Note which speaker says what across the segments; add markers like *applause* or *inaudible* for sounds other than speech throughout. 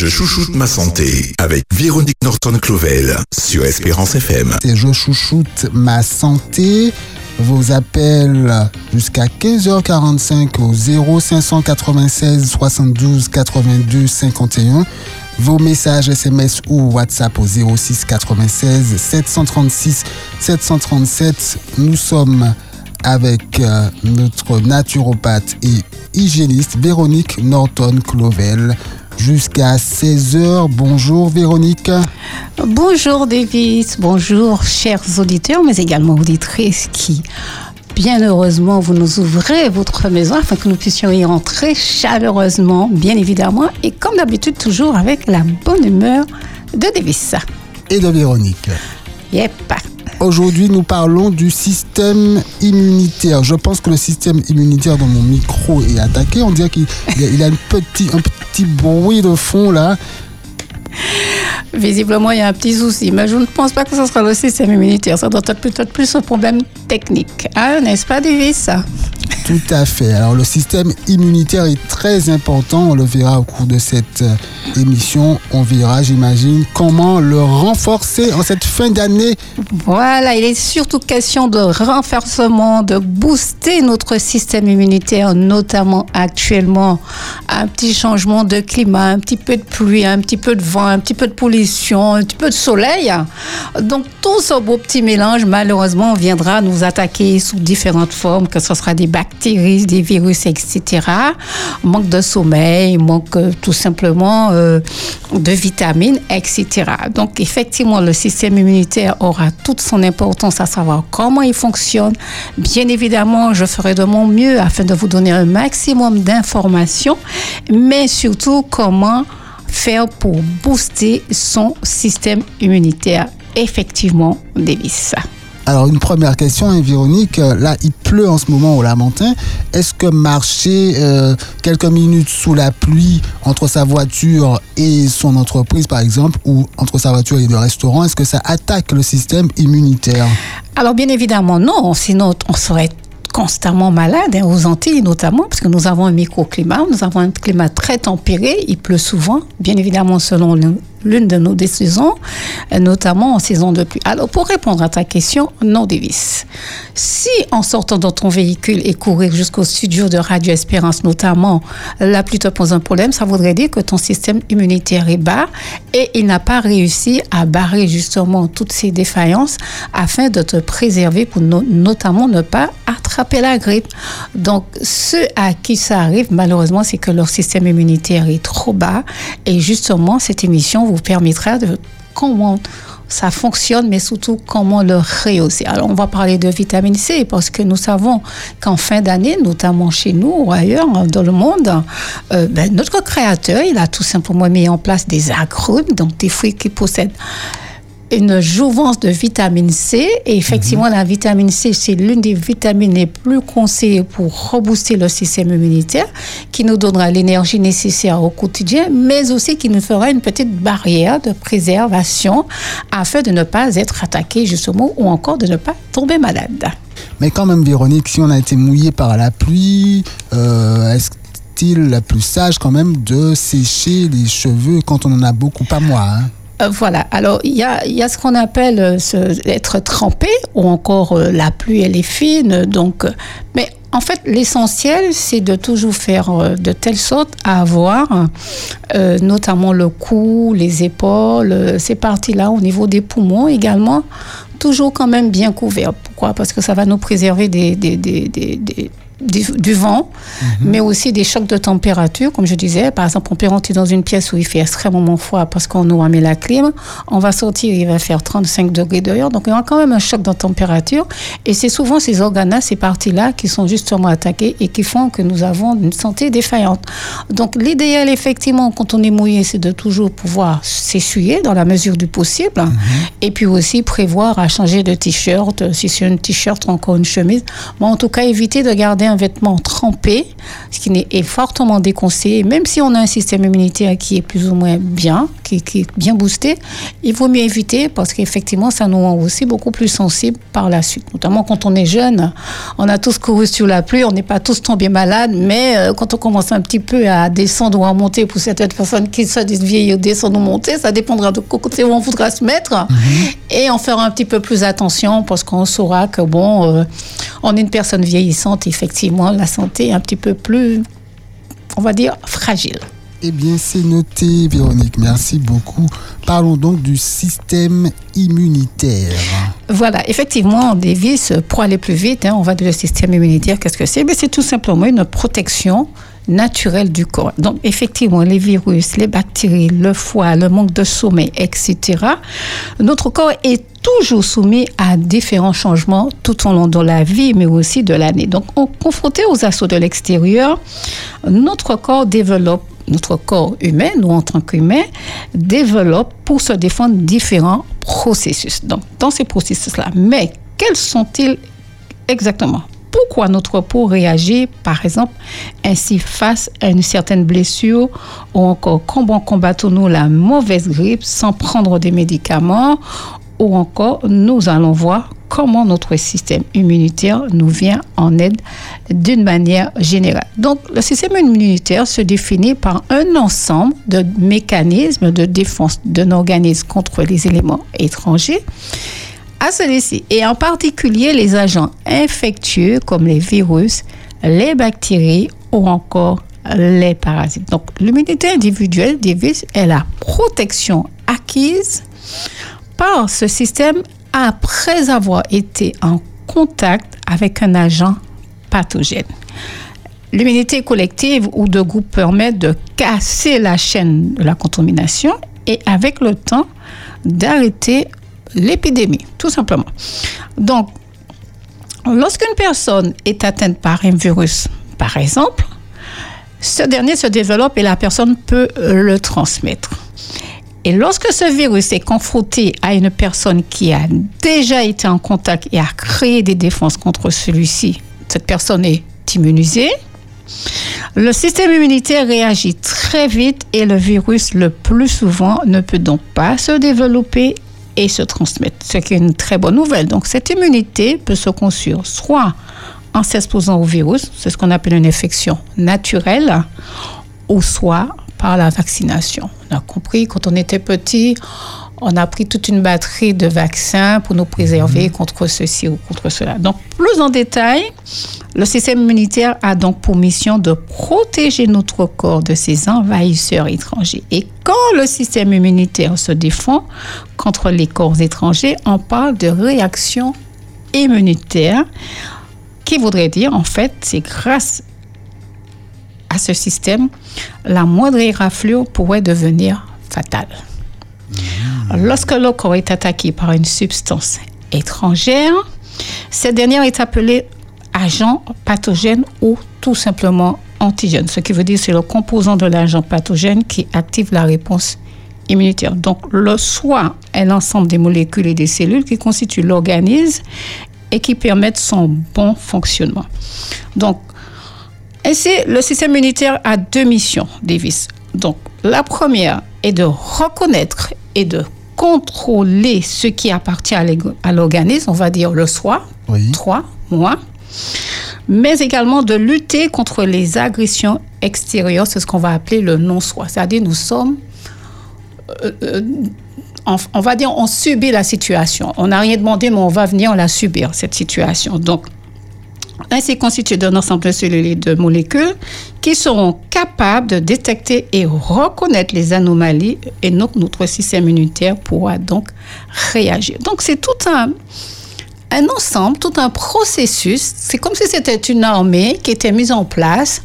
Speaker 1: Je chouchoute ma santé avec Véronique Norton-Clovel sur Espérance FM.
Speaker 2: Je chouchoute ma santé. Vos appels jusqu'à 15h45 au 0596 72 82 51. Vos messages SMS ou WhatsApp au 06 96 736 737. Nous sommes avec euh, notre naturopathe et hygiéniste Véronique Norton-Clovel jusqu'à 16h. Bonjour Véronique.
Speaker 3: Bonjour Davis, bonjour chers auditeurs, mais également auditrices qui, bien heureusement, vous nous ouvrez votre maison afin que nous puissions y entrer chaleureusement, bien évidemment, et comme d'habitude, toujours avec la bonne humeur de Davis.
Speaker 2: Et de Véronique.
Speaker 3: Yep.
Speaker 2: Aujourd'hui, nous parlons du système immunitaire. Je pense que le système immunitaire dans mon micro est attaqué. On dirait qu'il a, un, petit, un petit bruit de fond là.
Speaker 3: Visiblement, il y a un petit souci, mais je ne pense pas que ce sera le système immunitaire. Ça doit être peut-être plus un problème technique. Hein, n'est-ce pas, Davis?
Speaker 2: Tout à fait. Alors, le système immunitaire est très important. On le verra au cours de cette euh, émission. On verra, j'imagine, comment le renforcer en cette fin d'année.
Speaker 3: Voilà, il est surtout question de renforcement, de booster notre système immunitaire, notamment actuellement. Un petit changement de climat, un petit peu de pluie, un petit peu de vent, un petit peu de pollution, un petit peu de soleil. Donc, tout ce beau petit mélange, malheureusement, viendra nous attaquer sous différentes formes, que ce sera des bactéries, des virus, etc. Manque de sommeil, manque euh, tout simplement euh, de vitamines, etc. Donc, effectivement, le système immunitaire aura toute son importance à savoir comment il fonctionne. Bien évidemment, je ferai de mon mieux afin de vous donner un maximum d'informations, mais surtout comment faire pour booster son système immunitaire Effectivement, Davis.
Speaker 2: Alors une première question, hein, Véronique, là il pleut en ce moment au Lamentin. Est-ce que marcher euh, quelques minutes sous la pluie entre sa voiture et son entreprise par exemple, ou entre sa voiture et le restaurant, est-ce que ça attaque le système immunitaire?
Speaker 3: Alors bien évidemment non, sinon on serait constamment malade, hein, aux Antilles notamment, parce que nous avons un microclimat, nous avons un climat très tempéré, il pleut souvent, bien évidemment selon l'une de nos décisions, notamment en saison de pluie. Alors, pour répondre à ta question, non, Davis. Si en sortant dans ton véhicule et courir jusqu'au studio de Radio Espérance, notamment, la pluie te pose un problème, ça voudrait dire que ton système immunitaire est bas et il n'a pas réussi à barrer justement toutes ces défaillances afin de te préserver pour notamment ne pas attraper la grippe. Donc, ceux à qui ça arrive, malheureusement, c'est que leur système immunitaire est trop bas et justement, cette émission vous permettra de comment ça fonctionne, mais surtout comment le rehausser. Alors, on va parler de vitamine C parce que nous savons qu'en fin d'année, notamment chez nous ou ailleurs dans le monde, euh, ben, notre créateur, il a tout simplement mis en place des agrumes, donc des fruits qui possèdent une jouvence de vitamine C. Et effectivement, mhm. la vitamine C, c'est l'une des vitamines les plus conseillées pour rebooster le système immunitaire, qui nous donnera l'énergie nécessaire au quotidien, mais aussi qui nous fera une petite barrière de préservation afin de ne pas être attaqué justement ou encore de ne pas tomber malade.
Speaker 2: Mais quand même, Véronique, si on a été mouillé par la pluie, euh, est-ce est plus sage quand même de sécher les cheveux quand on en a beaucoup, pas moi hein
Speaker 3: euh, voilà. Alors, il y a, y a, ce qu'on appelle euh, être trempé, ou encore euh, la pluie, elle est fine. Donc, mais en fait, l'essentiel, c'est de toujours faire de telle sorte à avoir, notamment le cou, les épaules, ces parties-là, au niveau des poumons également, toujours quand même bien couverts. Pourquoi? Parce que ça va nous préserver des, des, des, des du, vent, mhm. mais aussi des chocs de température, comme je disais. Par exemple, on peut rentrer dans une pièce où il fait extrêmement froid parce qu'on aura mis la clim. On va sortir, il va faire 35 degrés dehors. Donc, il y aura quand même un choc de température. Et c'est souvent ces organes-là, ces parties-là qui sont justement attaquées et qui font que nous avons une santé défaillante. Donc, l'idéal, effectivement, quand on est mouillé, c'est de toujours pouvoir s'essuyer dans la mesure du possible. Mhm. Et puis aussi prévoir à changer de t-shirt, si c'est un t-shirt ou encore une chemise. Mais en tout cas, éviter de garder un vêtement trempé, ce qui est fortement déconseillé, même si on a un système immunitaire qui est plus ou moins bien, qui, est bien boosté, il vaut mieux éviter parce qu'effectivement, ça nous rend aussi beaucoup plus sensibles par la suite. Notamment quand on est jeune, on a tous couru sur la pluie, on n'est pas tous tombés malades, mais euh, quand on commence un petit peu à descendre ou à monter, pour certaines personnes qui se disent vieillir, descendre ou monter, ça dépendra de côté où on voudra se mettre. Mhm. Et on fera un petit peu plus attention parce qu'on saura que, bon, euh, on est une personne vieillissante, effectivement, la santé est un petit peu plus, on va dire, fragile.
Speaker 2: Eh bien, c'est noté, Véronique. Merci beaucoup. Parlons donc du système immunitaire.
Speaker 3: Voilà, effectivement, Davis, pour aller plus vite, hein, on va dire le système immunitaire. Qu'est-ce que c'est? Mais C'est tout simplement une protection naturelle du corps. Donc, effectivement, les virus, les bactéries, le foie, le manque de sommeil, etc., notre corps est toujours soumis à différents changements tout au long de la vie, mais aussi de l'année. Donc, confronté aux assauts de l'extérieur, notre corps développe notre corps humain, nous en tant qu'humains, développe pour se défendre différents processus. Donc, dans ces processus-là, mais quels sont-ils exactement? Pourquoi notre peau réagit, par exemple, ainsi face à une certaine blessure ou encore comment combattons-nous la mauvaise grippe sans prendre des médicaments ou encore nous allons voir comment notre système immunitaire nous vient en aide d'une manière générale. Donc le système immunitaire se définit par un ensemble de mécanismes de défense d'un organisme contre les éléments étrangers à celui-ci, et en particulier les agents infectieux comme les virus, les bactéries ou encore les parasites. Donc l'immunité individuelle des virus est la protection acquise par ce système après avoir été en contact avec un agent pathogène. L'immunité collective ou de groupe permet de casser la chaîne de la contamination et avec le temps d'arrêter l'épidémie, tout simplement. Donc, lorsqu'une personne est atteinte par un virus, par exemple, ce dernier se développe et la personne peut le transmettre. Et lorsque ce virus est confronté à une personne qui a déjà été en contact et a créé des défenses contre celui-ci, cette personne est immunisée. Le système immunitaire réagit très vite et le virus, le plus souvent, ne peut donc pas se développer et se transmettre, ce qui est une très bonne nouvelle. Donc cette immunité peut se construire soit en s'exposant au virus, c'est ce qu'on appelle une infection naturelle, ou soit par la vaccination. On a compris, quand on était petit, on a pris toute une batterie de vaccins pour nous préserver mhm. contre ceci ou contre cela. Donc, plus en détail, le système immunitaire a donc pour mission de protéger notre corps de ces envahisseurs étrangers. Et quand le système immunitaire se défend contre les corps étrangers, on parle de réaction immunitaire, qui voudrait dire, en fait, c'est grâce à ce système, la moindre éraflure pourrait devenir fatale. Mmh. Lorsque le corps est attaqué par une substance étrangère, cette dernière est appelée agent pathogène ou tout simplement antigène. Ce qui veut dire c'est le composant de l'agent pathogène qui active la réponse immunitaire. Donc le soi est l'ensemble des molécules et des cellules qui constituent l'organisme et qui permettent son bon fonctionnement. Donc ainsi, le système immunitaire a deux missions, Davis. Donc, la première est de reconnaître et de contrôler ce qui appartient à l'organisme, on va dire le soi, toi, moi, mais également de lutter contre les agressions extérieures, c'est ce qu'on va appeler le non-soi. C'est-à-dire, nous sommes, euh, euh, on, va dire, on subit la situation. On n'a rien demandé, mais on va venir la subir, cette situation. Donc, ainsi constitué d'un ensemble et de molécules qui seront capables de détecter et reconnaître les anomalies et notre système immunitaire pourra donc réagir. Donc c'est tout un, un ensemble, tout un processus. C'est comme si c'était une armée qui était mise en place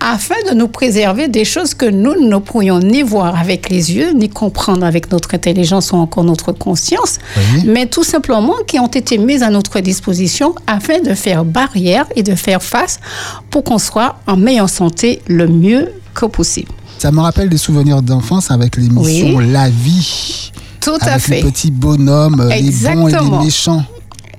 Speaker 3: afin de nous préserver des choses que nous ne pourrions ni voir avec les yeux, ni comprendre avec notre intelligence ou encore notre conscience, mais tout simplement qui ont été mises à notre disposition afin de faire barrière et de faire face pour qu'on soit en meilleure santé le mieux que possible.
Speaker 2: Ça me rappelle des souvenirs d'enfance avec l'émission La vie.
Speaker 3: Tout à fait.
Speaker 2: Les petits bonhommes, les bons et les méchants.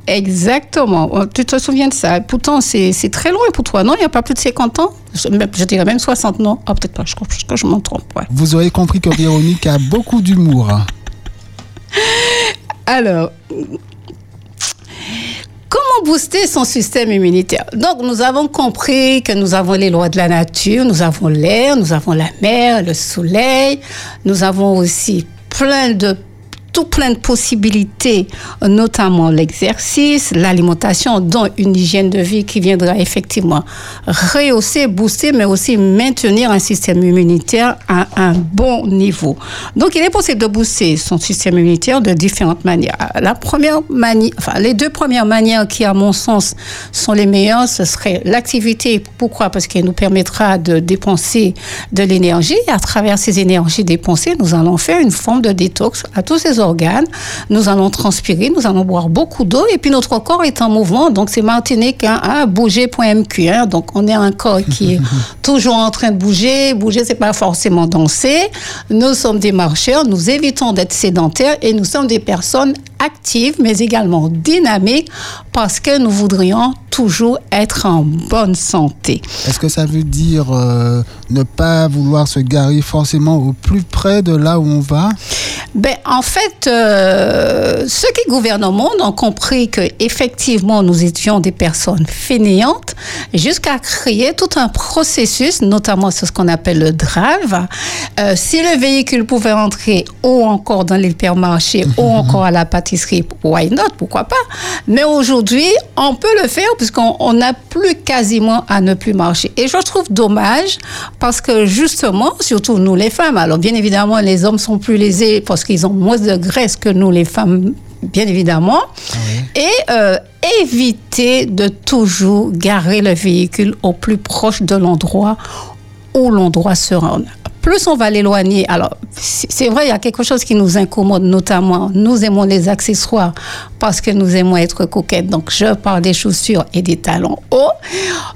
Speaker 3: Exactement. Oh, Tu te souviens de ça? Pourtant, c'est très loin pour toi, non? Il n'y a pas plus de 50 ans? Je, je dirais même 60, non? Ah, peut-être pas, je crois que je m'en trompe. ouais.
Speaker 2: Vous aurez compris que Véronique a beaucoup d'humour. *laughs*
Speaker 3: Alors, comment booster son système immunitaire? Donc, nous avons compris que nous avons les lois de la nature, nous avons l'air, nous avons la mer, le soleil, nous avons aussi plein de tout plein de possibilités, notamment l'exercice, l'alimentation, dont une hygiène de vie qui viendra effectivement rehausser, booster, mais aussi maintenir un système immunitaire à un bon niveau. Donc, il est possible de booster son système immunitaire de différentes manières. La première manière, enfin, les deux premières manières qui, à mon sens, sont les meilleures, ce serait l'activité. Pourquoi? Parce qu'elle nous permettra de dépenser de l'énergie. Et à travers ces énergies dépensées, nous allons faire une forme de détox à tous ces organes. Nous allons transpirer, nous allons boire beaucoup d'eau et puis notre corps est en mouvement. Donc c'est Martinique, hein, hein, bouger.mq. Hein, donc on est un corps qui est *laughs* toujours en train de bouger. Bouger, c'est pas forcément danser. Nous sommes des marcheurs, nous évitons d'être sédentaires et nous sommes des personnes actives mais également dynamiques parce que nous voudrions toujours être en bonne santé.
Speaker 2: Est-ce que ça veut dire euh, ne pas vouloir se garer forcément au plus près de là où on va?
Speaker 3: Ben, en fait, euh, ceux qui gouvernent au monde ont compris que effectivement nous étions des personnes fainéantes jusqu'à créer tout un processus, notamment sur ce qu'on appelle le drive. Euh, si le véhicule pouvait entrer ou encore dans l'hypermarché ou *laughs* encore à la pâtisserie, why not Pourquoi pas Mais aujourd'hui, on peut le faire puisqu'on on n'a plus quasiment à ne plus marcher. Et je trouve dommage parce que justement, surtout nous les femmes, alors bien évidemment les hommes sont plus lésés parce qu'ils ont moins de graisse que nous les femmes, bien évidemment. Et euh, éviter de toujours garer le véhicule au plus proche de l'endroit où l'on doit se rendre. Plus on va l'éloigner, alors c'est vrai, il y a quelque chose qui nous incommode, notamment nous aimons les accessoires parce que nous aimons être coquettes. Donc je parle des chaussures et des talons hauts.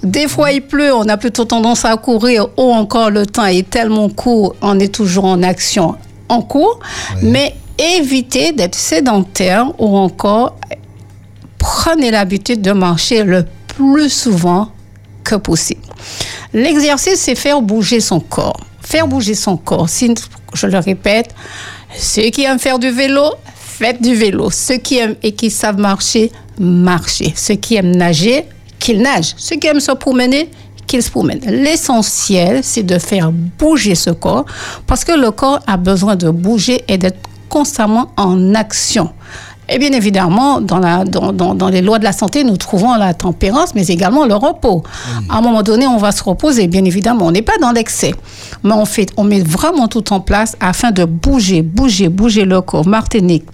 Speaker 3: Des fois il pleut, on a plutôt tendance à courir ou encore le temps est tellement court, on est toujours en action en cours. Mais évitez d'être sédentaire ou encore prenez l'habitude de marcher le plus souvent que possible. L'exercice, c'est faire bouger son corps. Faire bouger son corps. Je le répète, ceux qui aiment faire du vélo, faites du vélo. Ceux qui aiment et qui savent marcher, marchez. Ceux qui aiment nager, qu'ils nagent. Ceux qui aiment se promener, qu'ils se promènent. L'essentiel, c'est de faire bouger ce corps parce que le corps a besoin de bouger et d'être constamment en action. Et bien évidemment, dans, la, dans, dans, dans les lois de la santé, nous trouvons la tempérance, mais également le repos. À un moment donné, on va se reposer, bien évidemment. On n'est pas dans l'excès, mais on, fait, on met vraiment tout en place afin de bouger, bouger, bouger le corps. Martinique,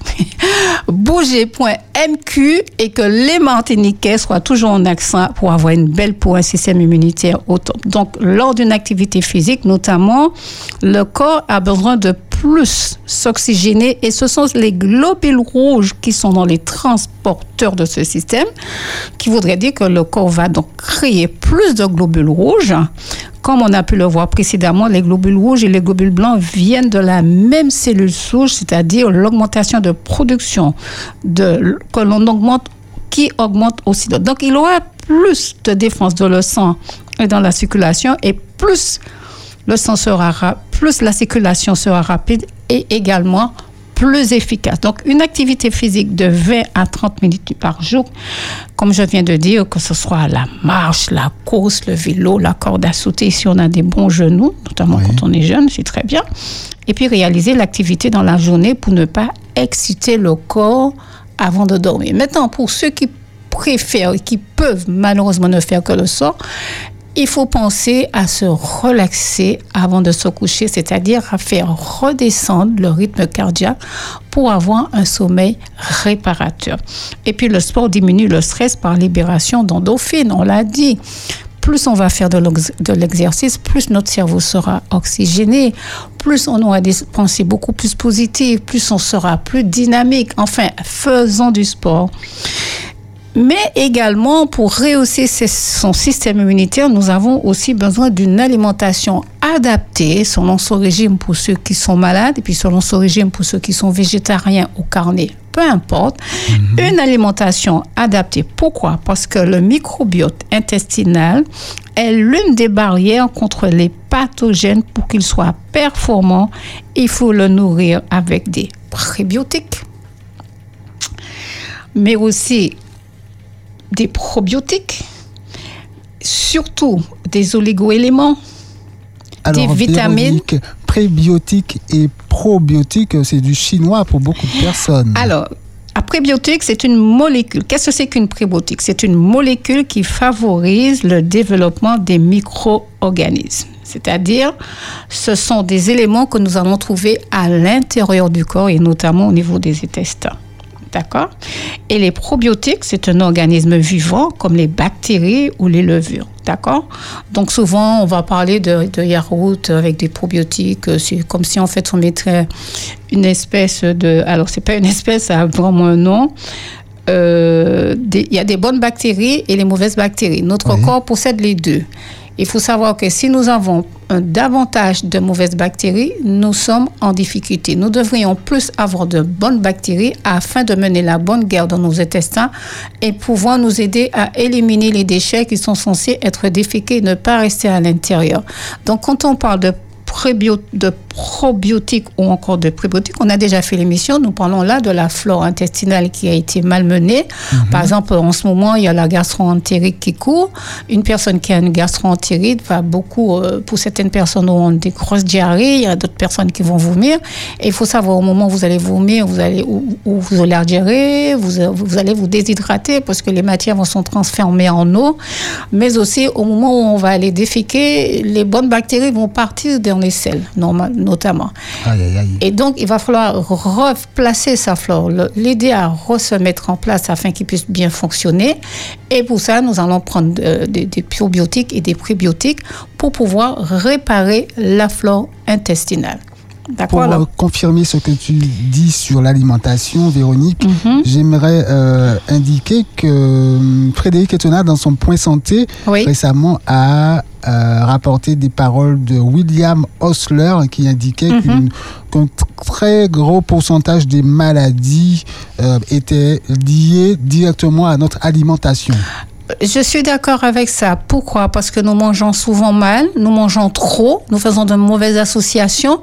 Speaker 3: *laughs* bouger.mq et que les Martiniquais soient toujours en accent pour avoir une belle peau, un système immunitaire au top. Donc, lors d'une activité physique, notamment, le corps a besoin de plus s'oxygéner et ce sont les globules rouges qui sont dans les transporteurs de ce système qui voudrait dire que le corps va donc créer plus de globules rouges. Comme on a pu le voir précédemment, les globules rouges et les globules blancs viennent de la même cellule souche, c'est-à-dire l'augmentation de production de, que l'on augmente qui augmente aussi. Donc, il aura plus de défense de le sang et dans la circulation et plus le sang sera ra- plus la circulation sera rapide et également plus efficace. Donc, une activité physique de 20 à 30 minutes par jour, comme je viens de dire, que ce soit la marche, la course, le vélo, la corde à sauter, si on a des bons genoux, notamment
Speaker 2: Oui.
Speaker 3: quand on est jeune, c'est très bien. Et puis, réaliser l'activité dans la journée pour ne pas exciter le corps avant de dormir. Maintenant, pour ceux qui préfèrent et qui peuvent malheureusement ne faire que le soir, il faut penser à se relaxer avant de se coucher, c'est-à-dire à faire redescendre le rythme cardiaque pour avoir un sommeil réparateur. Et puis le sport diminue le stress par libération d'endorphines, on l'a dit. Plus on va faire de l'ex- de l'exercice, plus notre cerveau sera oxygéné, plus on aura des pensées beaucoup plus positives, plus on sera plus dynamique. Enfin, faisons du sport. Mais également, pour rehausser son système immunitaire, nous avons aussi besoin d'une alimentation adaptée selon son régime pour ceux qui sont malades et puis selon son régime pour ceux qui sont végétariens ou carnés. Peu importe. Une alimentation adaptée. Pourquoi? Parce que le microbiote intestinal est l'une des barrières contre les pathogènes pour qu'il soit performant. Il faut le nourrir avec des prébiotiques, mais aussi des probiotiques, surtout des oligoéléments.
Speaker 2: Alors,
Speaker 3: vitamines.
Speaker 2: Véronique, prébiotiques et probiotiques, c'est du chinois pour beaucoup de personnes.
Speaker 3: Alors, un prébiotique, c'est une molécule. Qu'est-ce que c'est qu'une prébiotique? C'est une molécule qui favorise le développement des micro-organismes. C'est-à-dire, ce sont des éléments que nous allons trouver à l'intérieur du corps et notamment au niveau des intestins. D'accord Et les probiotiques, c'est un organisme vivant comme les bactéries ou les levures. D'accord Donc souvent, on va parler de, de yaourt avec des probiotiques. euh, C'est comme si en fait on mettrait une espèce de... Alors, c'est pas une *laughs* espèce, ça a vraiment un nom. Euh, Il y a des bonnes bactéries et les mauvaises bactéries. Notre
Speaker 2: Oui.
Speaker 3: corps possède les deux. Il faut savoir que si nous avons davantage de mauvaises bactéries, nous sommes en difficulté. Nous devrions plus avoir de bonnes bactéries afin de mener la bonne guerre dans nos intestins et pouvoir nous aider à éliminer les déchets qui sont censés être déféqués et ne pas rester à l'intérieur. Donc, quand on parle de de probiotiques ou encore de prébiotiques. On a déjà fait l'émission, nous parlons là de la flore intestinale qui a été malmenée. Par exemple, en ce moment, il y a la gastro-entérite qui court. Une personne qui a une gastro-entérite va beaucoup, euh, pour certaines personnes ont des grosses diarrhées, il y a d'autres personnes qui vont vomir. Et il faut savoir au moment où vous allez vomir, vous allez, ou vous allez digérer, vous, vous allez vous déshydrater parce que les matières vont se transformer en eau. Mais aussi, au moment où on va aller déféquer, les bonnes bactéries vont partir dans normal, notamment.
Speaker 2: Aïe, aïe, aïe.
Speaker 3: Et donc, il va falloir replacer sa flore, l'aider à se mettre en place afin qu'il puisse bien fonctionner. Et pour ça, nous allons prendre euh, des, des probiotiques et des prébiotiques pour pouvoir réparer la flore intestinale.
Speaker 2: Pour
Speaker 3: alors
Speaker 2: euh, confirmer ce que tu dis sur l'alimentation, Véronique,
Speaker 3: Mhm.
Speaker 2: j'aimerais euh, indiquer que euh, Frédéric Etona, dans son point santé,
Speaker 3: Oui.
Speaker 2: récemment a euh, rapporté des paroles de William Osler qui indiquait
Speaker 3: Mhm.
Speaker 2: qu'un très gros pourcentage des maladies euh, étaient liées directement à notre alimentation.
Speaker 3: Je suis d'accord avec ça. Pourquoi? Parce que nous mangeons souvent mal, nous mangeons trop, nous faisons de mauvaises associations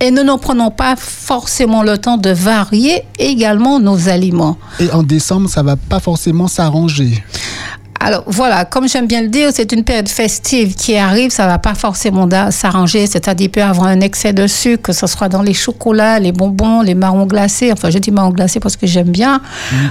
Speaker 3: et nous ne prenons pas forcément le temps de varier également nos aliments.
Speaker 2: Et en décembre, ça va pas forcément s'arranger.
Speaker 3: Alors voilà, comme j'aime bien le dire, c'est une période festive qui arrive, ça va pas forcément s'arranger, c'est-à-dire peut avoir un excès de sucre, que ce soit dans les chocolats, les bonbons, les marrons glacés, enfin je dis marrons glacés parce que j'aime bien,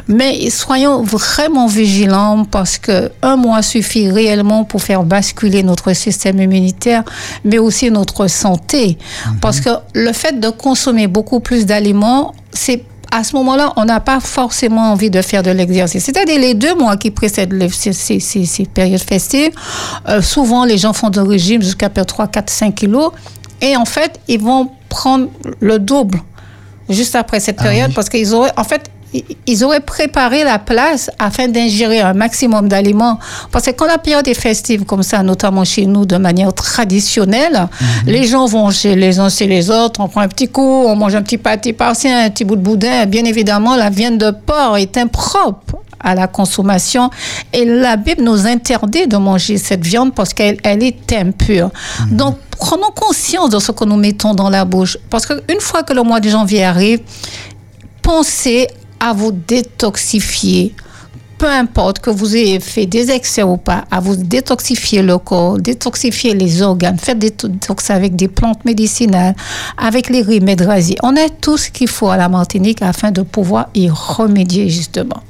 Speaker 3: mais soyons vraiment vigilants parce que un mois suffit réellement pour faire basculer notre système immunitaire, mais aussi notre santé, parce que le fait de consommer beaucoup plus d'aliments, c'est à ce moment-là, on n'a pas forcément envie de faire de l'exercice. C'est-à-dire les deux mois qui précèdent les- ces, ces- ces- ces périodes festives, euh, souvent les gens font de régime jusqu'à perdre 3, 4, 5 kilos. Et en fait, ils vont prendre le double juste après cette
Speaker 2: Ah
Speaker 3: période
Speaker 2: oui.
Speaker 3: parce qu'ils auraient, en fait, ils auraient préparé la place afin d'ingérer un maximum d'aliments. Parce que quand la période est festive comme ça, notamment chez nous de manière traditionnelle, les gens vont chez les uns chez les autres, on prend un petit coup, on mange un petit pâté par-ci, un petit bout de boudin. Bien évidemment, la viande de porc est impropre à la consommation. Et la Bible nous interdit de manger cette viande parce qu'elle elle est impure. Donc, prenons conscience de ce que nous mettons dans la bouche. Parce qu'une fois que le mois de janvier arrive, pensez à vous détoxifier. Peu importe que vous ayez fait des excès ou pas, à vous détoxifier le corps, détoxifier les organes, faites des détox avec des plantes médicinales, avec les remèdes rasiers. On a tout ce qu'il faut à la Martinique afin de pouvoir y remédier justement.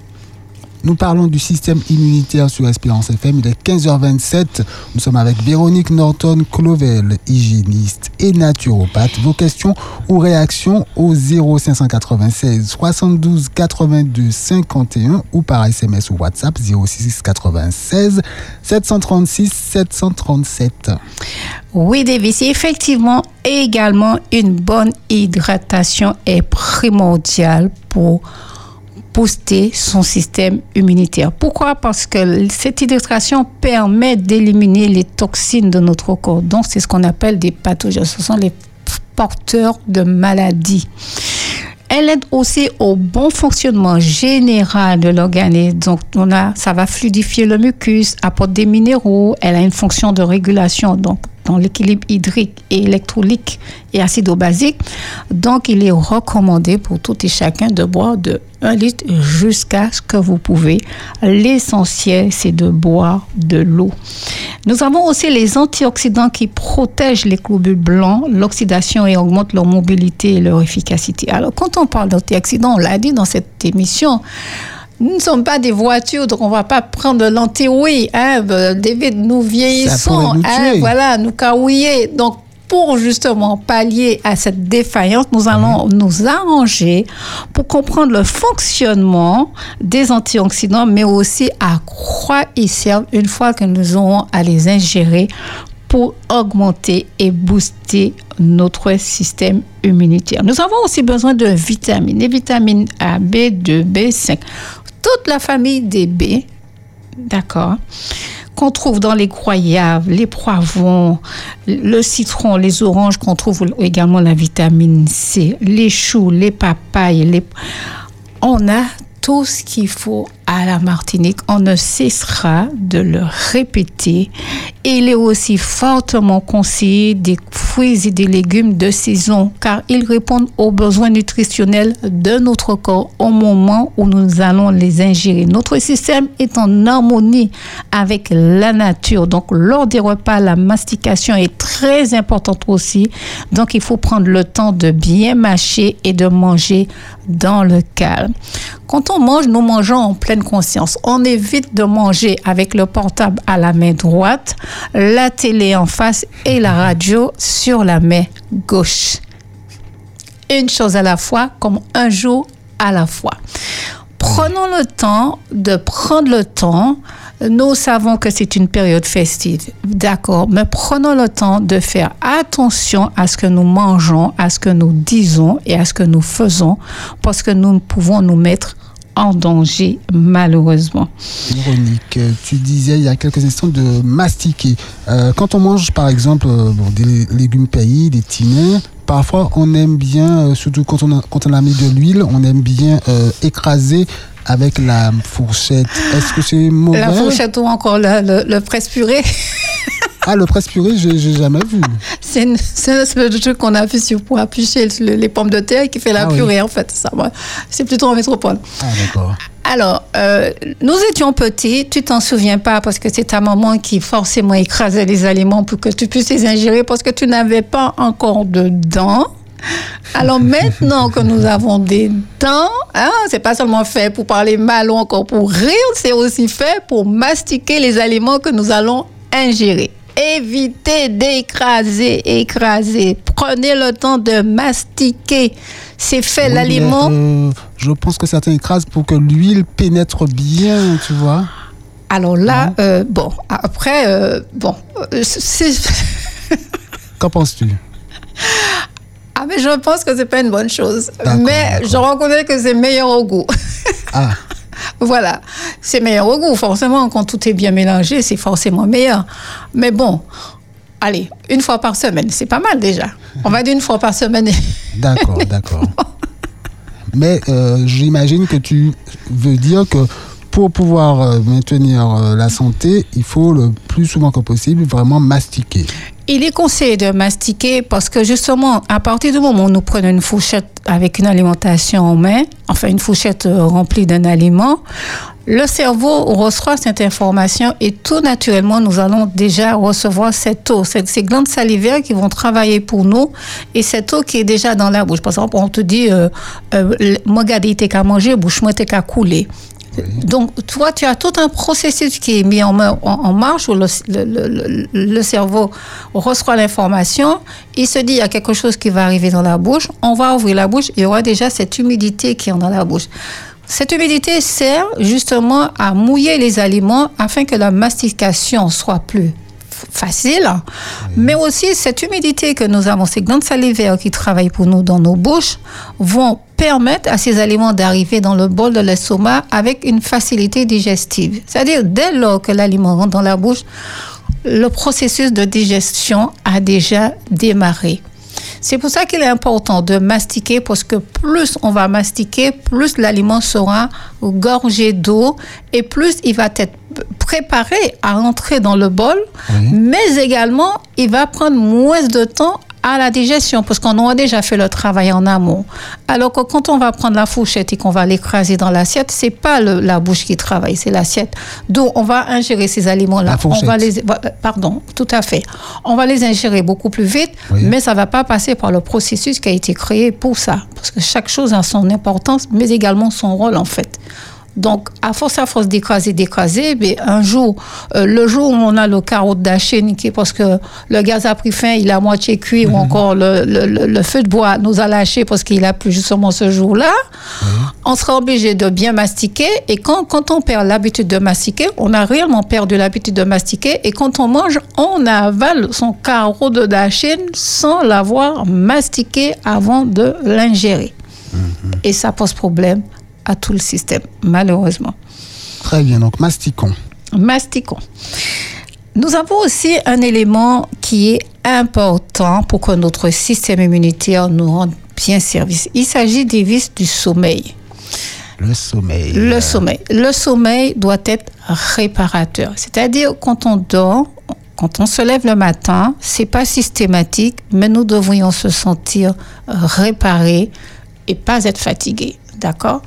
Speaker 2: Nous parlons du système immunitaire sur Espérance FM. Il est 15h27. Nous sommes avec Véronique Norton-Clovel, hygiéniste et naturopathe. Vos questions ou réactions au 0596 72 82 51 ou par SMS ou WhatsApp 06 96 736 737.
Speaker 3: Oui, Davis, effectivement, également, une bonne hydratation est primordiale pour booster son système immunitaire. Pourquoi? Parce que cette hydratation permet d'éliminer les toxines de notre corps. Donc, c'est ce qu'on appelle des pathogènes. Ce sont les porteurs de maladies. Elle aide aussi au bon fonctionnement général de l'organisme. Donc, on a, ça va fluidifier le mucus, apporte des minéraux. Elle a une fonction de régulation. Donc, dans l'équilibre hydrique et électrolytique et acido-basique. Donc, il est recommandé pour tout et chacun de boire de 1 litre jusqu'à ce que vous pouvez. L'essentiel, c'est de boire de l'eau. Nous avons aussi les antioxydants qui protègent les globules blancs, l'oxydation et augmentent leur mobilité et leur efficacité. Alors, quand on parle d'antioxydants, on l'a dit dans cette émission, nous ne sommes pas des voitures, donc on ne va pas prendre l'anti-oui. Hein, David, nous vieillissons,
Speaker 2: nous
Speaker 3: hein, voilà, nous caouiller. Donc, pour justement pallier à cette défaillance, nous allons nous arranger pour comprendre le fonctionnement des antioxydants, mais aussi à quoi ils servent une fois que nous aurons à les ingérer pour augmenter et booster notre système immunitaire. Nous avons aussi besoin de vitamines, les vitamines A, B2, B5, toute la famille des B, d'accord, qu'on trouve dans les croyables, les poivrons, le citron, les oranges, qu'on trouve également la vitamine C, les choux, les papayes, les... on a tout ce qu'il faut à la Martinique. On ne cessera de le répéter. Il est aussi fortement conseillé des fruits et des légumes de saison car ils répondent aux besoins nutritionnels de notre corps au moment où nous allons les ingérer. Notre système est en harmonie avec la nature. Donc, lors des repas, la mastication est très importante aussi. Donc, il faut prendre le temps de bien mâcher et de manger dans le calme. Quand on mange, nous mangeons en pleine conscience. On évite de manger avec le portable à la main droite, la télé en face et la radio sur la main gauche. Une chose à la fois, comme un jour à la fois. Prenons le temps de prendre le temps. Nous savons que c'est une période festive, d'accord, mais prenons le temps de faire attention à ce que nous mangeons, à ce que nous disons et à ce que nous faisons, parce que nous pouvons nous mettre en danger, malheureusement.
Speaker 2: Véronique, tu disais il y a quelques instants de mastiquer. Euh, quand on mange, par exemple, euh, des lé- légumes pays, des tinins, parfois on aime bien, euh, surtout quand on, a, quand on a mis de l'huile, on aime bien écraser avec la fourchette. Est-ce que c'est mauvais
Speaker 3: La fourchette ou encore le, le, le presse-purée,
Speaker 2: Ah, le presse purée, j'ai j'ai jamais vu.
Speaker 3: c'est une, c'est un espèce de truc qu'on affiche sur- pour appuyer le- les pommes de terre qui fait la
Speaker 2: Ah oui.
Speaker 3: purée, en fait. Ça, moi, c'est plutôt en métropole.
Speaker 2: Ah, d'accord.
Speaker 3: Alors, euh, nous étions petits, tu t'en souviens pas parce que c'est ta maman qui forcément écrasait les aliments pour que tu puisses les ingérer parce que tu n'avais pas encore de dents. *laughs* Alors maintenant que nous avons des dents, hein, c'est pas seulement fait pour parler mal ou encore pour rire, c'est aussi fait pour mastiquer les aliments que nous allons ingérer. Évitez d'écraser, écraser. Prenez le temps de mastiquer. C'est fait
Speaker 2: Oui,
Speaker 3: l'aliment.
Speaker 2: euh, je pense que certains écrasent pour que l'huile pénètre bien, tu vois.
Speaker 3: Alors là, euh, bon, après, euh, bon, c'est...
Speaker 2: Qu'en penses-tu? *laughs*
Speaker 3: Ah, mais je pense que c'est pas une bonne chose. Mais je reconnais que c'est meilleur au goût.
Speaker 2: Ah, *laughs*
Speaker 3: voilà, c'est meilleur au goût. Forcément, quand tout est bien mélangé, c'est forcément meilleur. Mais bon, allez, une fois par semaine, c'est pas mal déjà. On va dire une fois par semaine. *laughs*
Speaker 2: d'accord, d'accord. *laughs* Mais euh, j'imagine que tu veux dire que pour pouvoir euh, maintenir euh, la santé, il faut le plus souvent que possible vraiment mastiquer.
Speaker 3: Il est conseillé de mastiquer parce que justement, à partir du moment où nous prenons une fourchette avec une alimentation en main, enfin une fourchette euh, remplie d'un aliment, le cerveau reçoit cette information et tout naturellement, nous allons déjà recevoir cette eau, ces glandes salivaires qui vont travailler pour nous et cette eau qui est déjà dans la bouche. Par exemple, on te dit, euh, euh, qu'à manger, bouche moi t'es qu'à couler. Donc, toi, tu as tout un processus qui est mis en, ma- en, en marche où le- le cerveau reçoit l'information. Il se dit, il y a quelque chose qui va arriver dans la bouche. On va ouvrir la bouche. Il y aura déjà cette humidité qui est dans la bouche. Cette humidité sert justement à mouiller les aliments afin que la mastication soit plus facile, mais aussi cette humidité que nous avons, ces glandes salivaires qui travaillent pour nous dans nos bouches, vont permettre à ces aliments d'arriver dans le bol de l'estomac avec une facilité digestive. C'est-à-dire, dès lors que l'aliment rentre dans la bouche, le processus de digestion a déjà démarré. C'est pour ça qu'il est important de mastiquer parce que plus on va mastiquer, plus l'aliment sera gorgé d'eau et plus il va être préparé à entrer dans le bol, mais également il va prendre moins de temps à la digestion, parce qu'on aura déjà fait le travail en amont. Alors que quand on va prendre la fourchette et qu'on va l'écraser dans l'assiette, c'est pas le, la bouche qui travaille, c'est l'assiette. Donc on va ingérer ces aliments-là. On va les, pardon, tout à fait. On va les ingérer beaucoup plus vite, mais ça va pas passer par le processus qui a été créé pour ça, parce que chaque chose a son importance, mais également son rôle en fait. Donc, à force à force d'écraser, d'écraser, mais un jour, euh, le jour où on a le carreau d'achat qui parce que le gaz a pris fin, il a moitié cuit, ou mhm. encore le, le, le, feu de bois nous a lâché parce qu'il a plu justement ce jour-là, on sera obligé de bien mastiquer. Et quand, quand on perd l'habitude de mastiquer, on a réellement perdu l'habitude de mastiquer. Et quand on mange, on avale son carreau de dachine sans l'avoir mastiqué avant de l'ingérer. Mhm. Et ça pose problème à tout le système, malheureusement.
Speaker 2: Très bien, donc mastiquons.
Speaker 3: Mastiquons. Nous avons aussi un élément qui est important pour que notre système immunitaire nous rende bien service. Il s'agit des vis du sommeil.
Speaker 2: Le sommeil.
Speaker 3: Le sommeil. Le sommeil doit être réparateur. C'est-à-dire, quand on dort, quand on se lève le matin, c'est pas systématique, mais nous devrions se sentir réparés et pas être fatigués. D'accord?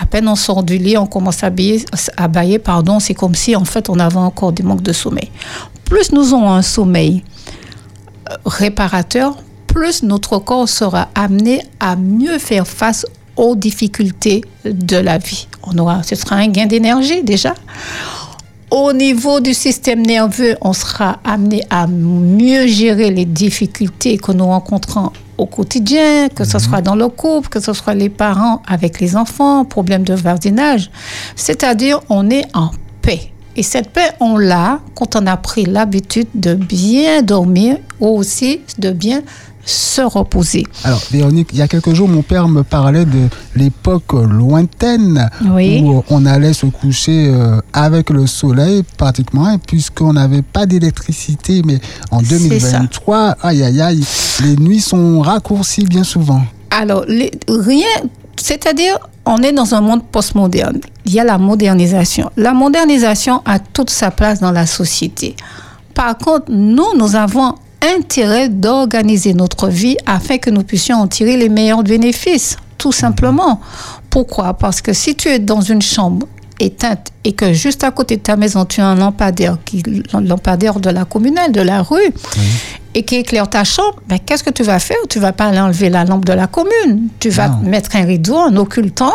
Speaker 3: À peine on sort du lit, on commence à bailler, pardon, c'est comme si en fait on avait encore des manques de sommeil. Plus nous avons un sommeil euh, réparateur, plus notre corps sera amené à mieux faire face aux difficultés de la vie. On aura, ce sera un gain d'énergie déjà. Au niveau du système nerveux, on sera amené à mieux gérer les difficultés que nous rencontrons au quotidien, que ce mhm. soit dans le couple, que ce soit les parents avec les enfants, problème de voisinage. C'est-à-dire, on est en paix. Et cette paix, on l'a quand on a pris l'habitude de bien dormir ou aussi de bien se reposer.
Speaker 2: Alors, Véronique, il y a quelques jours, mon père me parlait de l'époque lointaine où on allait se coucher euh, avec le soleil pratiquement, puisqu'on n'avait pas d'électricité. Mais en 2023, aïe, aïe, aïe, les nuits sont raccourcies bien souvent.
Speaker 3: Alors, rien, c'est-à-dire, on est dans un monde postmoderne. Il y a la modernisation. La modernisation a toute sa place dans la société. Par contre, nous, nous avons intérêt d'organiser notre vie afin que nous puissions en tirer les meilleurs bénéfices, tout simplement. Pourquoi? Parce que si tu es dans une chambre éteinte et que juste à côté de ta maison, tu as un lampadaire, qui, lampadaire de la communale, de la rue, et qui éclaire ta chambre, ben, qu'est-ce que tu vas faire? Tu vas pas enlever la lampe de la commune. Tu vas mettre un rideau en occultant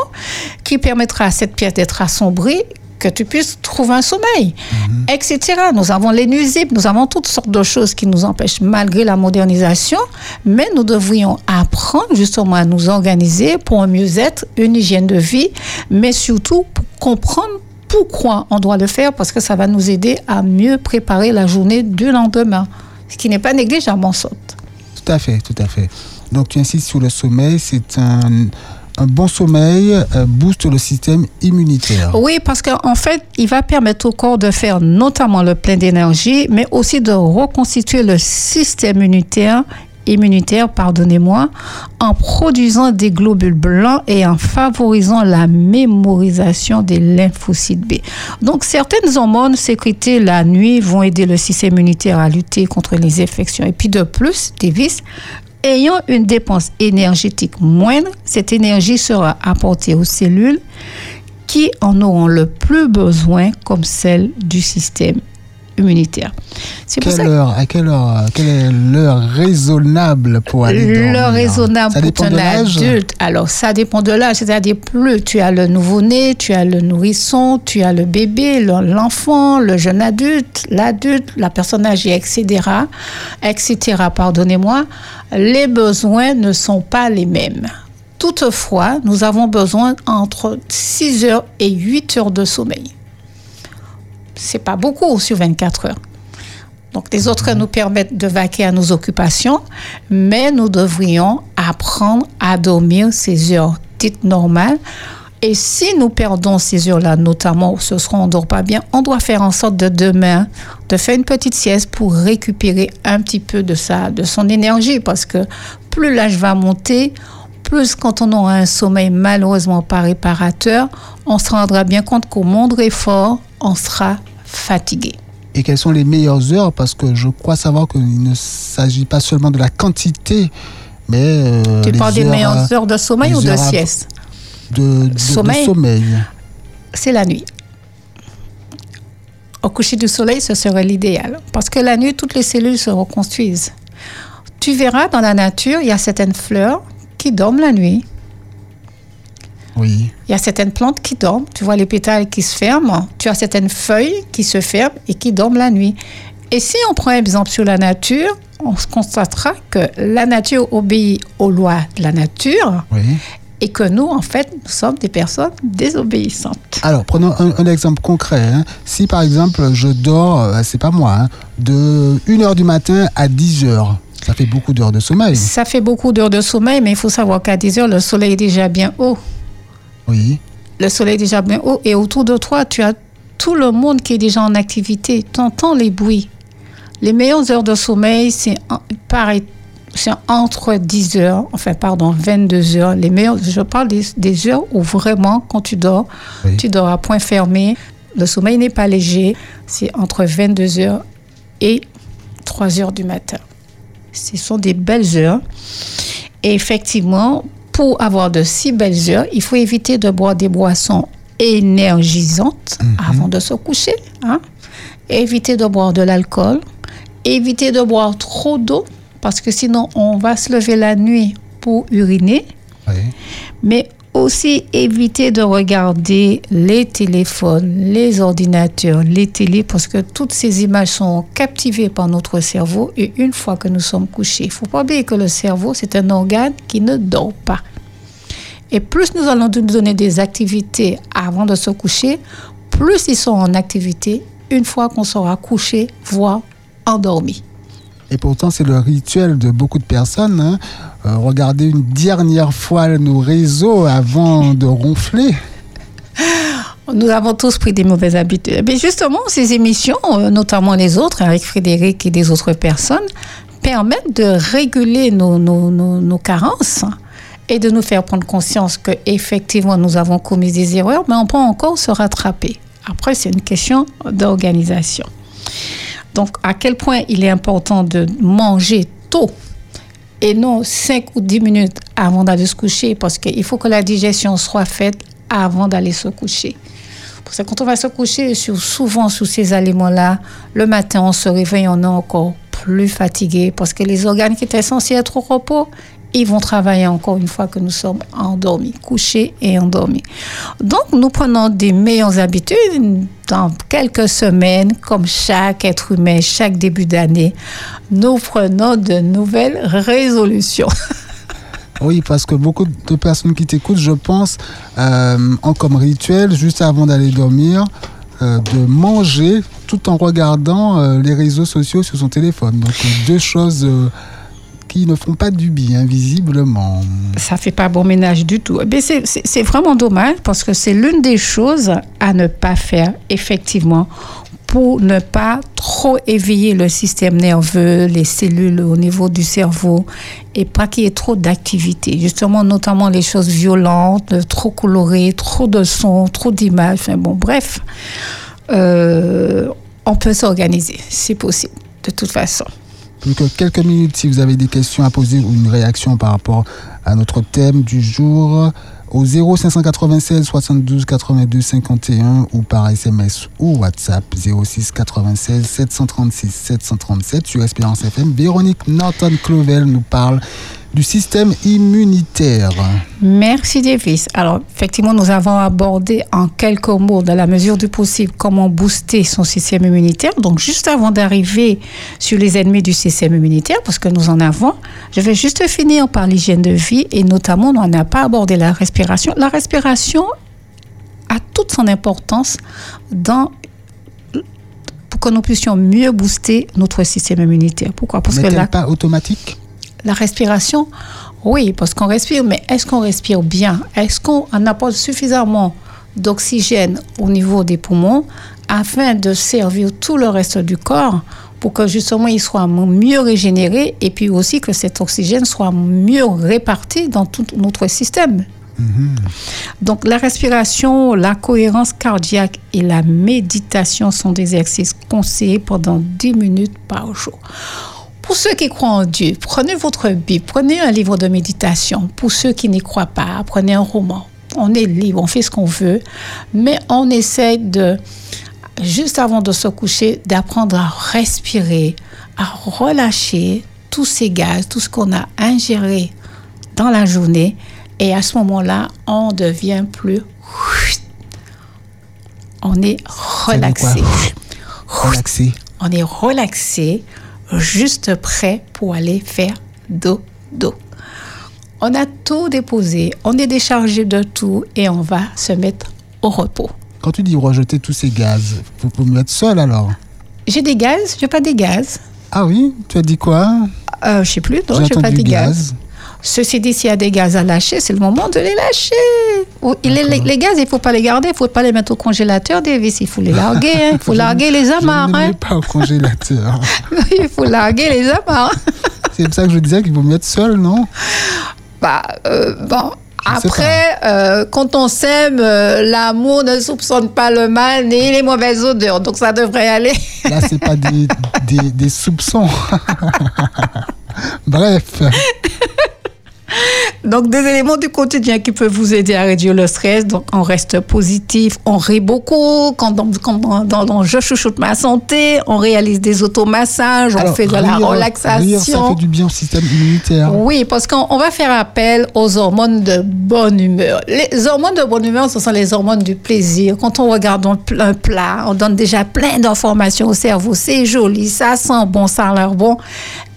Speaker 3: qui permettra à cette pièce d'être assombrie que tu puisses trouver un sommeil, mhm. etc. Nous avons les nuisibles, nous avons toutes sortes de choses qui nous empêchent malgré la modernisation, mais nous devrions apprendre justement à nous organiser pour un mieux-être, une hygiène de vie, mais surtout pour comprendre pourquoi on doit le faire, parce que ça va nous aider à mieux préparer la journée du lendemain, ce qui n'est pas négligeable en sorte.
Speaker 2: Tout à fait, tout à fait. Donc tu insistes sur le sommeil, c'est un un bon sommeil booste le système immunitaire.
Speaker 3: Oui, parce qu'en fait, il va permettre au corps de faire notamment le plein d'énergie, mais aussi de reconstituer le système immunitaire immunitaire, pardonnez-moi, en produisant des globules blancs et en favorisant la mémorisation des lymphocytes B. Donc, certaines hormones sécrétées la nuit vont aider le système immunitaire à lutter contre les infections. Et puis, de plus, Davis, ayant une dépense énergétique moindre, cette énergie sera apportée aux cellules qui en auront le plus besoin, comme celle du système immunitaire.
Speaker 2: C'est quelle heure, à quelle heure, quelle est l'heure raisonnable pour aller dormir?
Speaker 3: L'heure raisonnable pour un adulte. Alors, ça dépend de l'âge. C'est-à-dire, plus tu as le nouveau-né, tu as le nourrisson, tu as le bébé, l'enfant, le jeune adulte, l'adulte, la personne âgée, etc., etc., pardonnez-moi, les besoins ne sont pas les mêmes. Toutefois, nous avons besoin entre 6 heures et 8 heures de sommeil c'est pas beaucoup sur 24 heures. Donc, les autres nous permettent de vaquer à nos occupations, mais nous devrions apprendre à dormir ces heures dites normales. Et si nous perdons ces heures-là, notamment ce soir on ne dort pas bien, on doit faire en sorte de demain de faire une petite sieste pour récupérer un petit peu de sa, de son énergie, parce que plus l'âge va monter, plus quand on aura un sommeil malheureusement pas réparateur, on se rendra bien compte qu'au moindre effort, on sera fatigué.
Speaker 2: Et quelles sont les meilleures heures? Parce que je crois savoir qu'il ne s'agit pas seulement de la quantité, mais... euh,
Speaker 3: tu
Speaker 2: les
Speaker 3: parles des meilleures heures de sommeil ou de sieste?
Speaker 2: de
Speaker 3: Sommeil.
Speaker 2: sommeil.
Speaker 3: c'est la nuit. Au coucher du soleil, ce serait l'idéal. Parce que la nuit, toutes les cellules se reconstruisent. Tu verras dans la nature, il y a certaines fleurs qui dorment la nuit.
Speaker 2: Oui.
Speaker 3: Il y a certaines plantes qui dorment. Tu vois les pétales qui se ferment. Tu as certaines feuilles qui se ferment et qui dorment la nuit. Et si on prend un exemple sur la nature, on se constatera que la nature obéit aux lois de la nature
Speaker 2: Oui.
Speaker 3: et que nous, en fait, nous sommes des personnes désobéissantes.
Speaker 2: Alors, prenons un, un exemple concret. hein. Si par exemple, je dors, euh, c'est pas moi, hein, de 1h du matin à 10h, ça fait beaucoup d'heures de sommeil.
Speaker 3: Ça fait beaucoup d'heures de sommeil, mais il faut savoir qu'à 10 heures, le soleil est déjà bien haut.
Speaker 2: Oui.
Speaker 3: Le soleil est déjà bien haut et autour de toi, tu as tout le monde qui est déjà en activité. Tu entends les bruits. Les meilleures heures de sommeil, c'est en- pareil, c'est entre 10 heures, enfin pardon, 22 heures. Les meilleures, je parle des, des heures où vraiment, quand tu dors,
Speaker 2: Oui.
Speaker 3: tu dors à point fermé. Le sommeil n'est pas léger. C'est entre 22 heures et 3 heures du matin. Ce sont des belles heures. Et effectivement, pour avoir de si belles heures, il faut éviter de boire des boissons énergisantes avant de se coucher. hein. Éviter de boire de l'alcool. Éviter de boire trop d'eau parce que sinon on va se lever la nuit pour uriner.
Speaker 2: oui.
Speaker 3: Mais aussi éviter de regarder les téléphones, les ordinateurs, les télés, parce que toutes ces images sont captivées par notre cerveau et une fois que nous sommes couchés, il ne faut pas oublier que le cerveau, c'est un organe qui ne dort pas. Et plus nous allons nous donner des activités avant de se coucher, plus ils sont en activité une fois qu'on sera couché, voire endormi.
Speaker 2: Et pourtant, c'est le rituel de beaucoup de personnes. hein. Euh, regarder une dernière fois nos réseaux avant de ronfler.
Speaker 3: Nous avons tous pris des mauvaises habitudes. Mais justement, ces émissions, euh, notamment les autres, avec Frédéric et des autres personnes, permettent de réguler nos, nos, carences et de nous faire prendre conscience que effectivement nous avons commis des erreurs, mais on peut encore se rattraper. Après, c'est une question d'organisation. Donc, à quel point il est important de manger tôt et non 5 ou 10 minutes avant d'aller se coucher parce qu'il faut que la digestion soit faite avant d'aller se coucher. Parce que quand on va se coucher sur, souvent sous ces aliments-là, le matin, on se réveille, on est encore plus fatigué parce que les organes qui étaient censés être au repos, ils vont travailler encore une fois que nous sommes endormis, couchés et endormis. Donc, nous prenons des meilleures habitudes dans quelques semaines, comme chaque être humain, chaque début d'année. Nous prenons de nouvelles résolutions. *laughs*
Speaker 2: Oui, parce que beaucoup de personnes qui t'écoutent, je pense, euh, ont comme rituel, juste avant d'aller dormir, euh, de manger tout en regardant euh, les réseaux sociaux sur son téléphone. Donc, deux choses euh, qui ne font pas du bien, visiblement.
Speaker 3: ça fait pas bon ménage du tout. Mais c'est- c'est c'est vraiment dommage parce que c'est l'une des choses à ne pas faire, effectivement, pour ne pas trop éveiller le système nerveux, les cellules au niveau du cerveau et pas qu'il y ait trop d'activité. Justement, notamment les choses violentes, trop colorées, trop de sons, trop d'images. Enfin bon, bref, euh, on peut s'organiser, c'est possible, de toute façon.
Speaker 2: Plus que quelques minutes si vous avez des questions à poser ou une réaction par rapport à notre thème du jour au 0596 72 82 51 ou par SMS ou WhatsApp 06 96 736 737 sur Espérance FM. Véronique Norton-Clovel nous parle du système immunitaire.
Speaker 3: Merci Davis. Alors, effectivement, nous avons abordé en quelques mots, dans la mesure du possible, comment booster son système immunitaire. Donc, juste avant d'arriver sur les ennemis du système immunitaire, parce que nous en avons, je vais juste finir par l'hygiène de vie et notamment, on n'a pas abordé la respiration. La respiration a toute son importance dans pour que nous puissions mieux booster notre système immunitaire. Pourquoi? Parce que la,
Speaker 2: pas automatique?
Speaker 3: La respiration, oui, parce qu'on respire, mais est-ce qu'on respire bien? Est-ce qu'on apporte suffisamment d'oxygène au niveau des poumons afin de servir tout le reste du corps pour que justement il soit mieux régénéré et puis aussi que cet oxygène soit mieux réparti dans tout notre système? Donc la respiration, la cohérence cardiaque et la méditation sont des exercices conseillés pendant 10 minutes par jour. Pour ceux qui croient en Dieu, prenez votre Bible, prenez un livre de méditation. Pour ceux qui n'y croient pas, prenez un roman. On est libre, on fait ce qu'on veut, mais on essaie de, juste avant de se coucher, d'apprendre à respirer, à relâcher tous ces gaz, tout ce qu'on a ingéré dans la journée. Et à ce moment-là, on devient plus... On est relaxé.
Speaker 2: Relaxé.
Speaker 3: On est relaxé, juste prêt pour aller faire dodo. On a tout déposé, on est déchargé de tout et on va se mettre au repos.
Speaker 2: Quand tu dis rejeter tous ces gaz, vous pouvez me mettre seul alors
Speaker 3: J'ai des gaz, j'ai pas des gaz.
Speaker 2: Ah oui Tu as dit quoi?
Speaker 3: Euh, je sais plus, non,
Speaker 2: J'ai
Speaker 3: pas des gaz.
Speaker 2: gaz.
Speaker 3: Ceci dit, s'il y a des gaz à lâcher, c'est le moment de les lâcher. Les, les- les gaz, il faut pas les garder, il faut pas les mettre au congélateur, Davis. Il faut les larguer, hein. il faut *laughs* larguer les
Speaker 2: Je
Speaker 3: amarres.
Speaker 2: ne les
Speaker 3: hein.
Speaker 2: pas au congélateur. *laughs*
Speaker 3: il faut larguer les amarres. *laughs*
Speaker 2: C'est pour ça que je disais qu'il vaut mieux être seul, non?
Speaker 3: Bah, euh, bon.
Speaker 2: Je
Speaker 3: Après, euh, quand on s'aime, euh, l'amour ne soupçonne pas le mal ni les mauvaises odeurs. Donc, ça devrait aller.
Speaker 2: Là, c'est pas des, des, des soupçons. Bref,
Speaker 3: Donc, des éléments du quotidien qui peuvent vous aider à réduire le stress. Donc, on reste positif, on rit beaucoup. Quand, on- quand on- Je chouchoute ma santé, on réalise des automassages, on
Speaker 2: Alors,
Speaker 3: fait de la
Speaker 2: Rire, ça
Speaker 3: relaxation.
Speaker 2: fait du bien au système immunitaire.
Speaker 3: Oui, parce qu'on on va faire appel aux hormones de bonne humeur. Les hormones de bonne humeur, ce sont les hormones du plaisir. Quand on regarde un plat, on donne déjà plein d'informations au cerveau. C'est joli, ça sent bon, ça a l'air bon.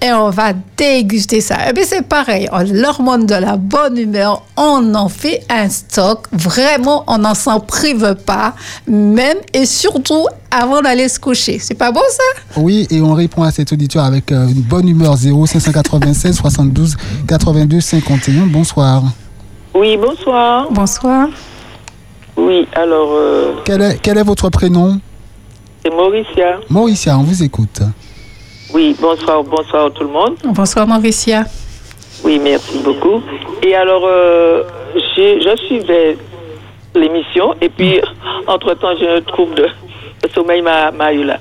Speaker 3: Et on va déguster ça. Eh bien, c'est pareil. L'hormone de la bonne humeur, on en fait un stock. Vraiment, on n'en s'en prive pas. Même et surtout avant d'aller se coucher. C'est pas bon, ça?
Speaker 2: Oui, et on répond à cet auditeur avec euh, une bonne humeur 0 596 72 82 51. Bonsoir.
Speaker 4: Oui, bonsoir.
Speaker 3: Bonsoir.
Speaker 4: Oui, alors, euh,
Speaker 2: Quel est, quel est votre prénom?
Speaker 4: c'est Mauricia.
Speaker 2: Mauricia, on vous écoute.
Speaker 4: Oui, bonsoir, bonsoir tout le monde.
Speaker 3: Bonsoir, Mauricia.
Speaker 4: Oui, merci beaucoup. Et alors, euh, je suivais l'émission et puis, entre-temps, j'ai un trouble de, sommeil m'a eu là.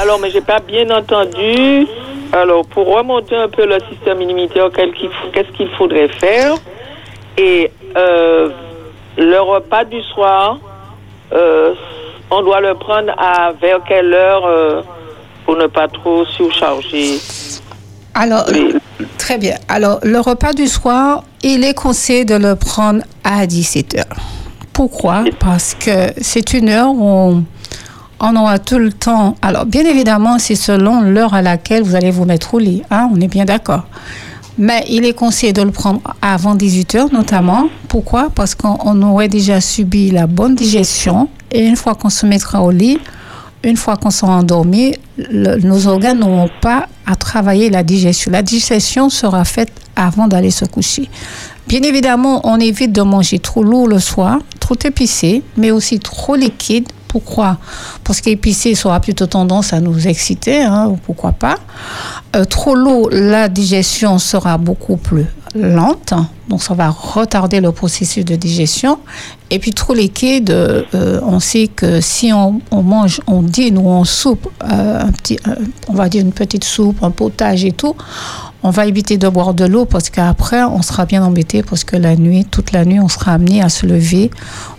Speaker 4: Alors, mais j'ai pas bien entendu. Alors, pour remonter un peu le système immunitaire, qu'est-ce qu'il faudrait faire? Et euh, le repas du soir, euh, on doit le prendre à vers quelle heure euh, pour ne pas trop surcharger
Speaker 3: Alors,
Speaker 4: les-
Speaker 3: très bien. Alors, le repas du soir, il est conseillé de le prendre à 17 heures. Pourquoi? Parce que c'est une heure où on, on aura tout le temps. Alors, bien évidemment, c'est selon l'heure à laquelle vous allez vous mettre au lit. Hein, on est bien d'accord. Mais il est conseillé de le prendre avant 18 heures, notamment. Pourquoi? Parce qu'on on aurait déjà subi la bonne digestion. Et une fois qu'on se mettra au lit, une fois qu'on sera endormi, nos organes n'auront pas à travailler la digestion. La digestion sera faite avant d'aller se coucher. Bien évidemment, on évite de manger trop lourd le soir, trop épicé, mais aussi trop liquide. Pourquoi? Parce qu'épicé ça aura plutôt tendance à nous exciter, hein, ou pourquoi pas. Euh, trop lourd, la digestion sera beaucoup plus lente, donc ça va retarder le processus de digestion. Et puis trop liquide, euh, on sait que si on, on mange, on dîne ou on soupe, euh, un petit, euh, on va dire une petite soupe, un potage et tout, on va éviter de boire de l'eau parce qu'après on sera bien embêté parce que la nuit, toute la nuit, on sera amené à se lever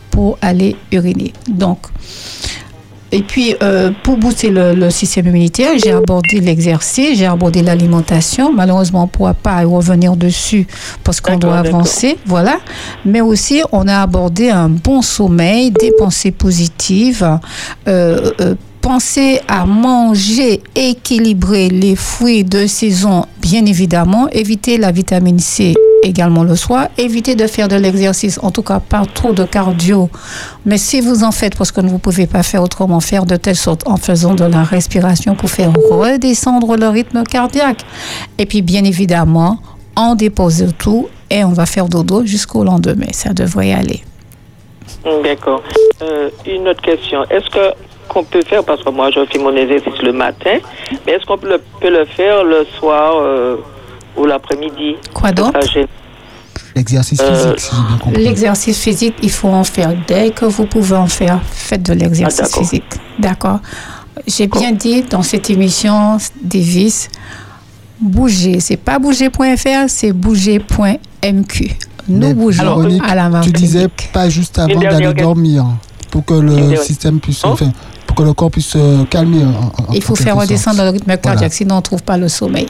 Speaker 3: pour aller uriner. Donc, et puis, euh, pour booster le, le système immunitaire, j'ai abordé l'exercice, j'ai abordé l'alimentation. Malheureusement, on ne pourra pas y revenir dessus parce qu'on doit avancer. Voilà. Mais aussi, on a abordé un bon sommeil, des pensées positives, euh, euh, Pensez à manger équilibrer les fruits de saison, bien évidemment. Évitez la vitamine C également le soir. Évitez de faire de l'exercice, en tout cas pas trop de cardio. Mais si vous en faites, parce que vous ne pouvez pas faire autrement, faire de telle sorte en faisant de la respiration pour faire redescendre le rythme cardiaque. Et puis, bien évidemment, on dépose tout et on va faire dodo jusqu'au lendemain. Ça devrait aller.
Speaker 4: D'accord. Euh, une autre question. Est-ce que qu'on peut faire, parce que moi je fais mon exercice le matin, mais est-ce qu'on peut le, peut le faire le soir euh, ou l'après-midi?
Speaker 3: Quoi d'autre
Speaker 2: L'exercice
Speaker 4: Euh,
Speaker 2: physique, si j'ai bien compris.
Speaker 3: L'exercice physique, il faut en faire dès que vous pouvez en faire. Faites de l'exercice
Speaker 4: Ah,
Speaker 3: physique. D'accord. J'ai bien dit dans cette émission, Davis, bouger. C'est pas bouger.fr, c'est bouger.mq. Nous
Speaker 2: Mais
Speaker 3: bougeons
Speaker 2: Véronique,
Speaker 3: à la
Speaker 2: tu
Speaker 3: Martinique.
Speaker 2: disais pas juste avant d'aller dormir pour que le système puisse, enfin, pour que le corps puisse se calmer. en- en-
Speaker 3: Il faut faire redescendre
Speaker 2: sorte.
Speaker 3: le rythme cardiaque,
Speaker 2: Voilà.
Speaker 3: sinon on ne trouve pas le sommeil.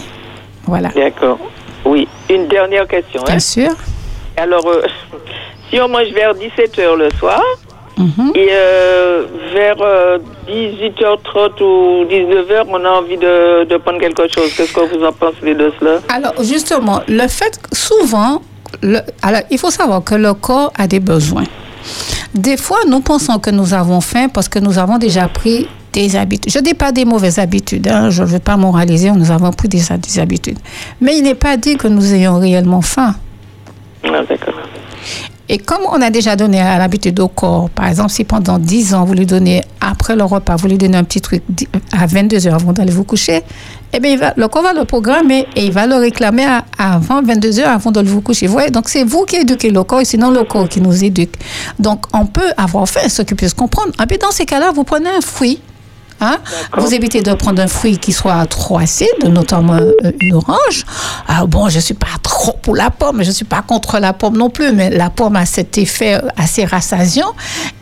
Speaker 3: Voilà.
Speaker 4: D'accord. Oui. Une dernière question.
Speaker 3: Bien
Speaker 4: Hein?
Speaker 3: sûr.
Speaker 4: Alors, euh, *laughs* si on mange vers 17h le soir,
Speaker 3: Mhm.
Speaker 4: et euh, vers euh, 18h30 ou 19h, on a envie de, de prendre quelque chose. Qu'est-ce que vous en pensez de cela?
Speaker 3: Alors, justement, le fait que souvent, le- alors, il faut savoir que le corps a des besoins. Des fois, nous pensons que nous avons faim parce que nous avons déjà pris des habitudes. Je ne dis pas des mauvaises habitudes, hein, je ne veux pas moraliser, nous avons pris des, des habitudes. Mais il n'est pas dit que nous ayons réellement faim.
Speaker 4: Ah, D'accord.
Speaker 3: Et comme on a déjà donné à l'habitude au corps, par exemple, si pendant 10 ans, vous lui donnez, après le repas, vous lui donnez un petit truc à 22 heures avant d'aller vous coucher, eh bien, il va- le corps va le programmer et il va le réclamer à- avant 22 heures avant de vous coucher. Vous voyez, donc c'est vous qui éduquez le corps et sinon le corps qui nous éduque. Donc, on peut avoir faim, ce qui peut se comprendre. Et puis, dans ces cas-là, vous prenez un fruit. Hein? Vous évitez de prendre un fruit qui soit trop acide, notamment euh, une orange. Alors bon, je suis pas pour la pomme, je suis pas contre la pomme non plus, mais la pomme a cet effet assez rassasiant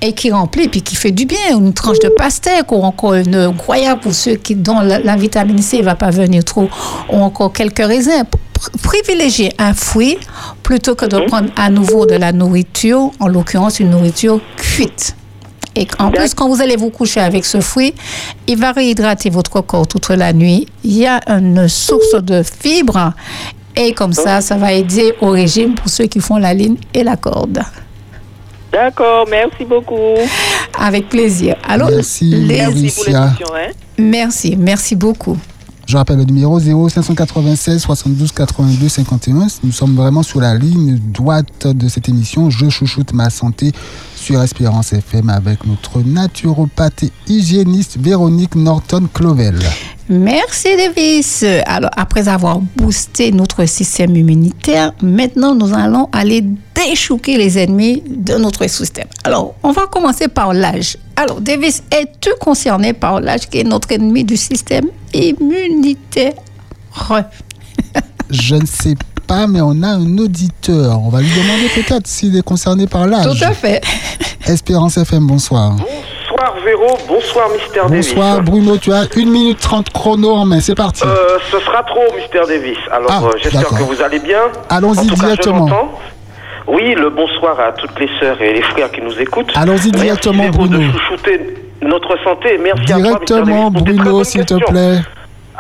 Speaker 3: et qui remplit puis qui fait du bien. Une tranche de pastèque ou encore une goya pour ceux qui dont la, la vitamine C va pas venir trop, ou encore quelques raisins. Pr- Privilégier un fruit plutôt que de prendre à nouveau de la nourriture, en l'occurrence une nourriture cuite. Et en plus, quand vous allez vous coucher avec ce fruit, il va réhydrater votre corps toute la nuit. Il y a une source de fibres. Et comme ça, ça va aider au régime pour ceux qui font la ligne et la corde.
Speaker 4: D'accord, merci beaucoup.
Speaker 3: Avec plaisir. Alors,
Speaker 2: Merci,
Speaker 3: les-
Speaker 4: Merci pour
Speaker 2: Alicia.
Speaker 4: Hein?
Speaker 3: merci, merci beaucoup.
Speaker 2: Je rappelle le numéro 0596 72 82 51. Nous sommes vraiment sur la ligne droite de cette émission. Je chouchoute ma santé sur Espérance FM avec notre naturopathe et hygiéniste Véronique Norton-Clovel.
Speaker 3: Merci Davis. Alors, après avoir boosté notre système immunitaire, maintenant nous allons aller déchouquer les ennemis de notre système. Alors, on va commencer par l'âge. Alors, Davis, es-tu concerné par l'âge qui est notre ennemi du système immunitaire?
Speaker 2: Je ne sais pas, mais on a un auditeur. On va lui demander peut-être s'il est concerné par l'âge.
Speaker 3: Tout à fait.
Speaker 2: Espérance FM, bonsoir.
Speaker 5: Bonsoir Véro, bonsoir Mister
Speaker 2: Bonsoir
Speaker 5: Davis.
Speaker 2: Bruno, tu as 1 minute 30 chrono en main, c'est parti.
Speaker 5: Euh, ce sera trop Mister Davis. Alors
Speaker 2: Ah,
Speaker 5: euh, j'espère que vous allez bien.
Speaker 2: Allons-y
Speaker 5: je
Speaker 2: directement.
Speaker 5: Oui, le bonsoir à toutes les sœurs et les frères qui nous écoutent.
Speaker 2: Allons-y directement, Bruno.
Speaker 5: de chouchouter notre santé. Merci à toi, Mister
Speaker 2: Directement
Speaker 5: Davis, pour
Speaker 2: Bruno, s'il te plaît.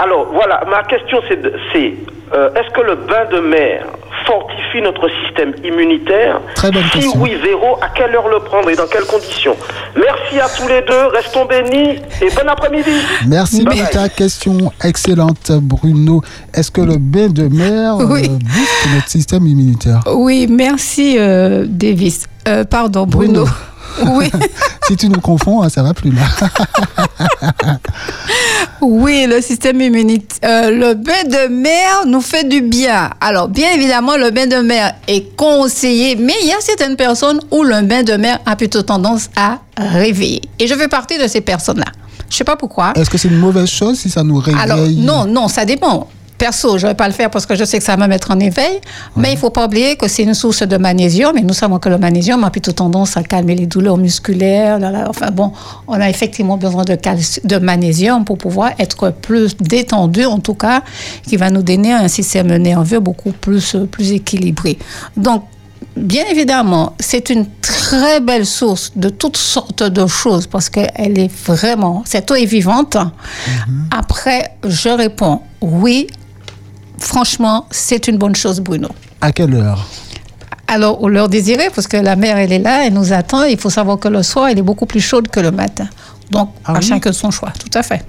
Speaker 5: Alors voilà, ma question c'est de- c'est euh, est-ce que le bain de mer fortifie notre système immunitaire
Speaker 2: Très bonne
Speaker 5: Si
Speaker 2: question.
Speaker 5: oui, Véro, à quelle heure le prendre et dans quelles conditions Merci à tous les deux, restons bénis et bon après-midi.
Speaker 2: Merci
Speaker 5: Bye
Speaker 2: pour
Speaker 5: bye.
Speaker 2: ta question excellente, Bruno. Est-ce que le bain de mer euh,
Speaker 3: Oui.
Speaker 2: booste notre système immunitaire?
Speaker 3: Oui, merci euh, Davis. Euh, pardon, Bruno.
Speaker 2: Bruno. *laughs*
Speaker 3: Oui. *laughs*
Speaker 2: Si tu nous confonds, hein, ça va plus là. *laughs*
Speaker 3: Oui, le système immunitaire. le bain de mer nous fait du bien. Alors, bien évidemment, le bain de mer est conseillé, mais il y a certaines personnes où le bain de mer a plutôt tendance à réveiller. Et je fais partie de ces personnes-là. Je sais pas pourquoi.
Speaker 2: Est-ce que c'est une mauvaise chose si ça nous réveille?
Speaker 3: Alors, non, non, ça dépend. Perso, je ne vais pas le faire parce que je sais que ça va me mettre en éveil, mais il faut pas oublier que c'est une source de magnésium et nous savons que le magnésium a plutôt tendance à calmer les douleurs musculaires. là, là. Enfin bon, on a effectivement besoin de, de magnésium pour pouvoir être plus détendu, en tout cas, qui va nous donner un système nerveux beaucoup plus, euh, plus équilibré. Donc, bien évidemment, c'est une très belle source de toutes sortes de choses parce qu'elle est vraiment, cette eau est vivante. Après, je réponds oui. Franchement, c'est une bonne chose, Bruno.
Speaker 2: À quelle heure?
Speaker 3: Alors, au leur désiré, parce que la mère, elle est là, elle nous attend. Il faut savoir que le soir, elle est beaucoup plus chaude que le matin. Donc,
Speaker 2: Ah
Speaker 3: à
Speaker 2: oui?
Speaker 3: chacun son choix, tout à fait.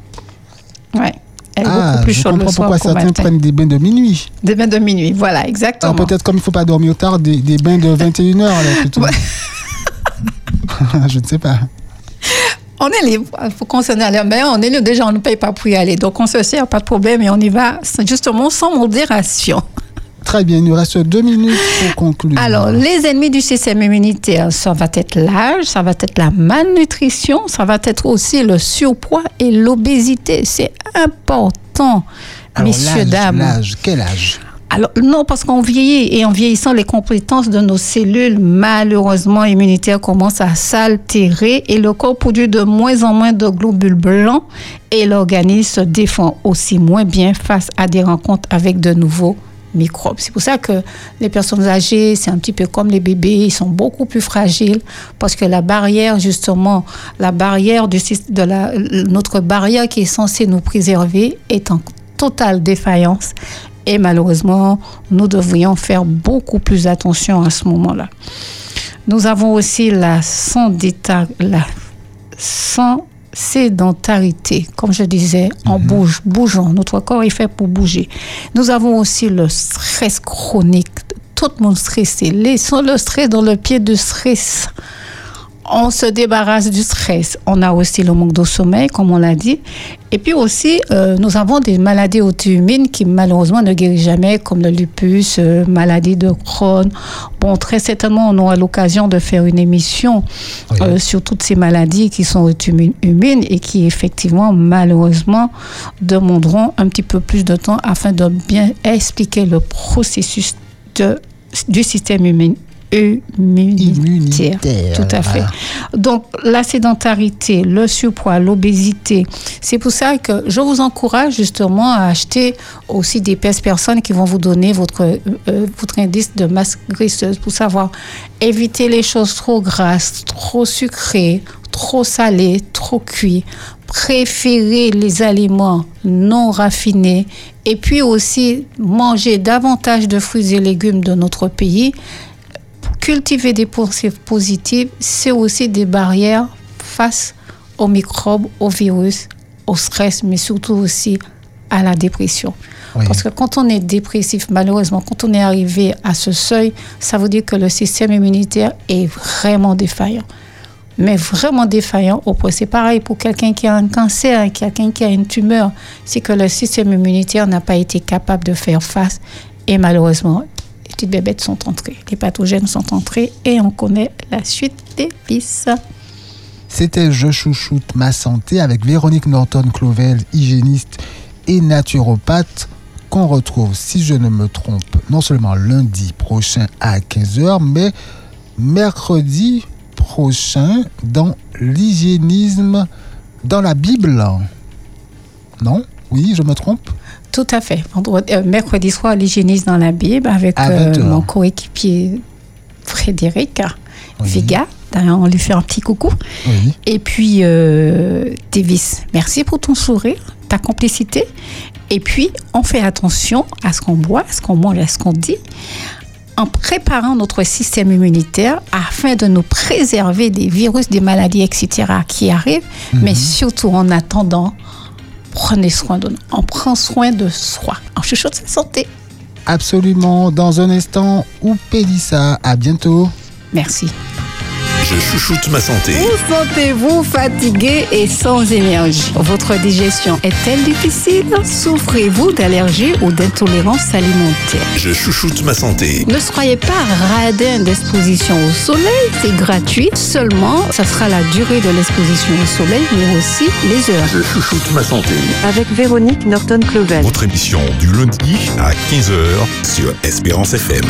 Speaker 3: Ouais. Elle est
Speaker 2: Ah,
Speaker 3: beaucoup plus
Speaker 2: je
Speaker 3: chaude le
Speaker 2: comprends
Speaker 3: soir
Speaker 2: pourquoi certains
Speaker 3: matin.
Speaker 2: prennent des bains de minuit.
Speaker 3: Des bains de minuit, voilà, exactement.
Speaker 2: Alors peut-être comme il ne faut pas dormir tard, des, des bains de 21h alors plutôt. *laughs* Je ne sais pas. *laughs*
Speaker 3: On est libre. Il faut qu'on s'en aille. Mais on est libre. Déjà, on ne paye pas pour y aller. Donc, on se sert, pas de problème. Et on y va justement sans modération. *laughs*
Speaker 2: Très bien, il nous reste deux minutes pour conclure.
Speaker 3: Alors, les ennemis du système immunitaire, ça va être l'âge, ça va être la malnutrition, ça va être aussi le surpoids et l'obésité. C'est important,
Speaker 2: Alors,
Speaker 3: messieurs,
Speaker 2: l'âge,
Speaker 3: dames.
Speaker 2: L'âge, quel âge?
Speaker 3: Alors, non, parce qu'on vieillit et en vieillissant, les compétences de nos cellules, malheureusement, immunitaires, commencent à s'altérer et le corps produit de moins en moins de globules blancs et l'organisme se défend aussi moins bien face à des rencontres avec de nouveaux microbes. C'est pour ça que les personnes âgées, c'est un petit peu comme les bébés, ils sont beaucoup plus fragiles parce que la barrière, justement, la barrière du, de la, notre barrière qui est censée nous préserver est en totale défaillance et malheureusement, nous devrions faire beaucoup plus attention à ce moment-là. Nous avons aussi la, sédentarité, comme je disais, en bouge, bougeant. Notre corps est fait pour bouger. Nous avons aussi le stress chronique. Tout le monde stressé. Laissons le stress dans le pied de stress. On se débarrasse du stress. On a aussi le manque de sommeil, comme on l'a dit. Et puis aussi, euh, nous avons des maladies auto-immunes qui malheureusement ne guérissent jamais, comme le lupus, euh, maladie de Crohn. Bon, très certainement, on aura l'occasion de faire une émission
Speaker 2: Oui.
Speaker 3: euh, sur toutes ces maladies qui sont auto-immunes et qui effectivement, malheureusement, demanderont un petit peu plus de temps afin de bien expliquer le processus de, du système immun- immunitaire.
Speaker 2: Immunitaire,
Speaker 3: Tout à fait. Donc, la sédentarité, le surpoids, l'obésité, c'est pour ça que je vous encourage justement à acheter aussi des pèses personnes qui vont vous donner votre, euh, votre indice de masse graisseuse pour savoir éviter les choses trop grasses, trop sucrées, trop salées, trop cuites. Préférer les aliments non raffinés et puis aussi manger davantage de fruits et légumes de notre pays cultiver des pensées positives, c'est aussi des barrières face aux microbes, aux virus, au stress, mais surtout aussi à la dépression.
Speaker 2: Oui.
Speaker 3: Parce que quand on est dépressif, malheureusement, quand on est arrivé à ce seuil, ça veut dire que le système immunitaire est vraiment défaillant. Mais vraiment défaillant au point. C'est pareil pour quelqu'un qui a un cancer, quelqu'un qui a une tumeur. C'est que le système immunitaire n'a pas été capable de faire face. Et malheureusement, les petites bébêtes sont entrées. Les pathogènes sont entrés et on connaît la suite des vis.
Speaker 2: C'était Je chouchoute ma santé avec Véronique Norton-Clovel, hygiéniste et naturopathe, qu'on retrouve, si je ne me trompe, non seulement lundi prochain à 15h, mais mercredi prochain dans l'hygiénisme dans la Bible. Non? Oui, je me trompe?
Speaker 3: Tout à fait. Euh, mercredi soir, l'hygiéniste dans la Bible avec
Speaker 2: À
Speaker 3: euh,
Speaker 2: 20 heures.
Speaker 3: mon coéquipier Frédéric
Speaker 2: Oui.
Speaker 3: Viga. D'ailleurs, on lui fait un petit coucou.
Speaker 2: Oui.
Speaker 3: Et puis, euh, Davis, merci pour ton sourire, ta complicité. Et puis, on fait attention à ce qu'on boit, à ce qu'on mange, à ce qu'on dit, en préparant notre système immunitaire afin de nous préserver des virus, des maladies, etc. qui arrivent. Mais surtout, en attendant, prenez soin de nous. On prend soin de soi. On chuchote sa santé.
Speaker 2: Absolument. Dans un instant, ou Pélissa. À bientôt.
Speaker 3: Merci.
Speaker 1: Je chouchoute ma santé.
Speaker 3: Vous sentez-vous fatigué et sans énergie? Votre digestion est-elle difficile? Souffrez-vous d'allergies ou d'intolérance alimentaire?
Speaker 1: Je chouchoute ma santé.
Speaker 3: Ne soyez pas radin d'exposition au soleil, c'est gratuit. Seulement, ça sera la durée de l'exposition au soleil, mais aussi les heures.
Speaker 1: Je chouchoute ma santé.
Speaker 6: avec Véronique Norton-Clovel.
Speaker 1: Votre émission du lundi à 15h sur Espérance FM.